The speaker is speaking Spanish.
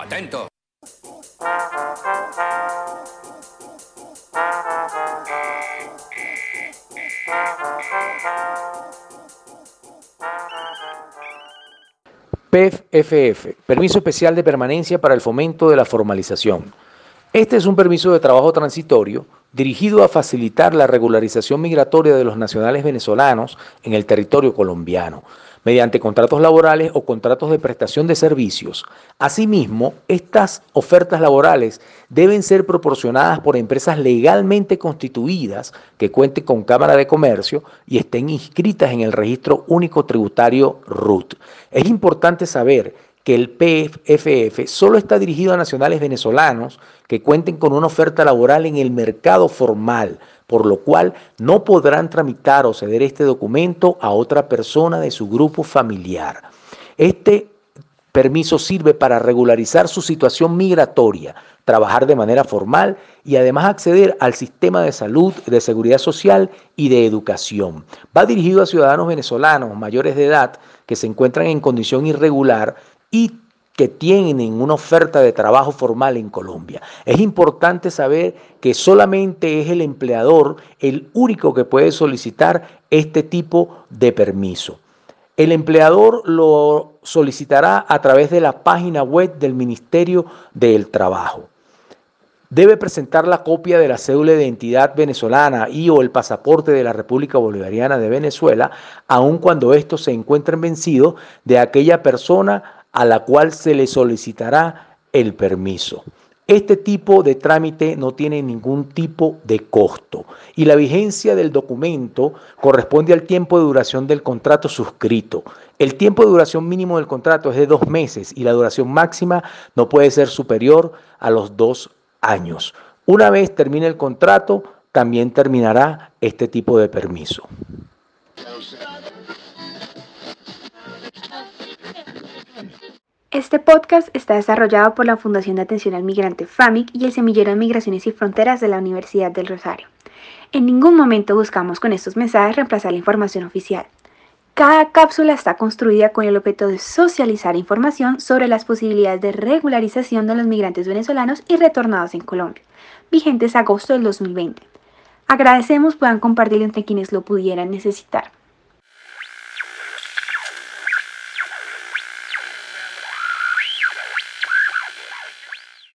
Atento. PEF-FF, Permiso Especial de Permanencia para el Fomento de la Formalización. Este es un permiso de trabajo transitorio dirigido a facilitar la regularización migratoria de los nacionales venezolanos en el territorio colombiano, mediante contratos laborales o contratos de prestación de servicios. Asimismo, estas ofertas laborales deben ser proporcionadas por empresas legalmente constituidas que cuenten con Cámara de Comercio y estén inscritas en el Registro Único Tributario RUT. Es importante saber que el PFF solo está dirigido a nacionales venezolanos que cuenten con una oferta laboral en el mercado formal, por lo cual no podrán tramitar o ceder este documento a otra persona de su grupo familiar. Este permiso sirve para regularizar su situación migratoria, trabajar de manera formal y además acceder al sistema de salud, de seguridad social y de educación. Va dirigido a ciudadanos venezolanos mayores de edad que se encuentran en condición irregular y que tienen una oferta de trabajo formal en Colombia. Es importante saber que solamente es el empleador el único que puede solicitar este tipo de permiso. El empleador lo solicitará a través de la página web del Ministerio del Trabajo. Debe presentar la copia de la cédula de identidad venezolana y o el pasaporte de la República Bolivariana de Venezuela, aun cuando estos se encuentren vencidos de aquella persona a la cual se le solicitará el permiso. Este tipo de trámite no tiene ningún tipo de costo y la vigencia del documento corresponde al tiempo de duración del contrato suscrito. El tiempo de duración mínimo del contrato es de dos meses y la duración máxima no puede ser superior a los dos años. Una vez termine el contrato, también terminará este tipo de permiso. Este podcast está desarrollado por la Fundación de Atención al Migrante FAMIC y el Semillero de Migraciones y Fronteras de la Universidad del Rosario. En ningún momento buscamos con estos mensajes reemplazar la información oficial. Cada cápsula está construida con el objeto de socializar información sobre las posibilidades de regularización de los migrantes venezolanos y retornados en Colombia, vigentes agosto del 2020. Agradecemos puedan compartirlo entre quienes lo pudieran necesitar.